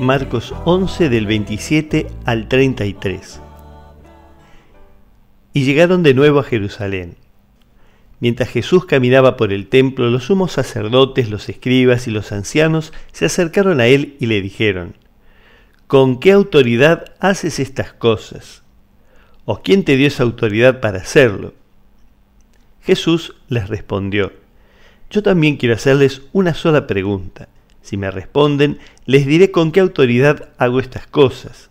Marcos 11 del 27 al 33. Y llegaron de nuevo a Jerusalén. Mientras Jesús caminaba por el templo, los sumos sacerdotes, los escribas y los ancianos se acercaron a él y le dijeron, ¿Con qué autoridad haces estas cosas? ¿O quién te dio esa autoridad para hacerlo? Jesús les respondió, Yo también quiero hacerles una sola pregunta. Si me responden, les diré con qué autoridad hago estas cosas.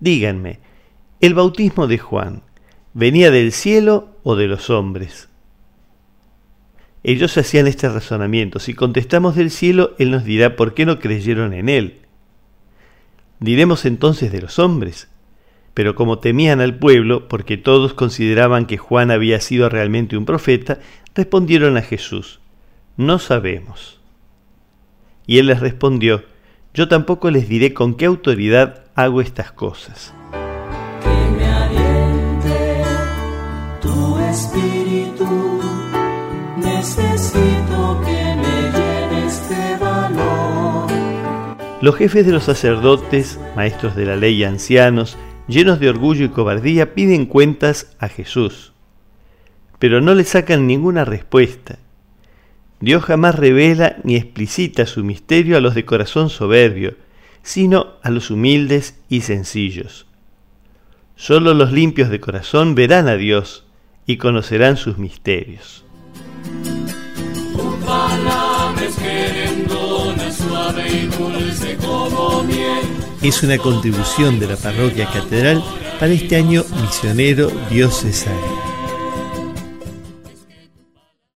Díganme, ¿el bautismo de Juan venía del cielo o de los hombres? Ellos hacían este razonamiento. Si contestamos del cielo, Él nos dirá por qué no creyeron en Él. Diremos entonces de los hombres. Pero como temían al pueblo, porque todos consideraban que Juan había sido realmente un profeta, respondieron a Jesús, no sabemos. Y él les respondió, yo tampoco les diré con qué autoridad hago estas cosas. Que me aliente tu espíritu necesito que me llenes de valor. Los jefes de los sacerdotes, maestros de la ley y ancianos, llenos de orgullo y cobardía, piden cuentas a Jesús, pero no le sacan ninguna respuesta. Dios jamás revela ni explicita su misterio a los de corazón soberbio, sino a los humildes y sencillos. Solo los limpios de corazón verán a Dios y conocerán sus misterios. Es una contribución de la parroquia catedral para este año misionero diocesano.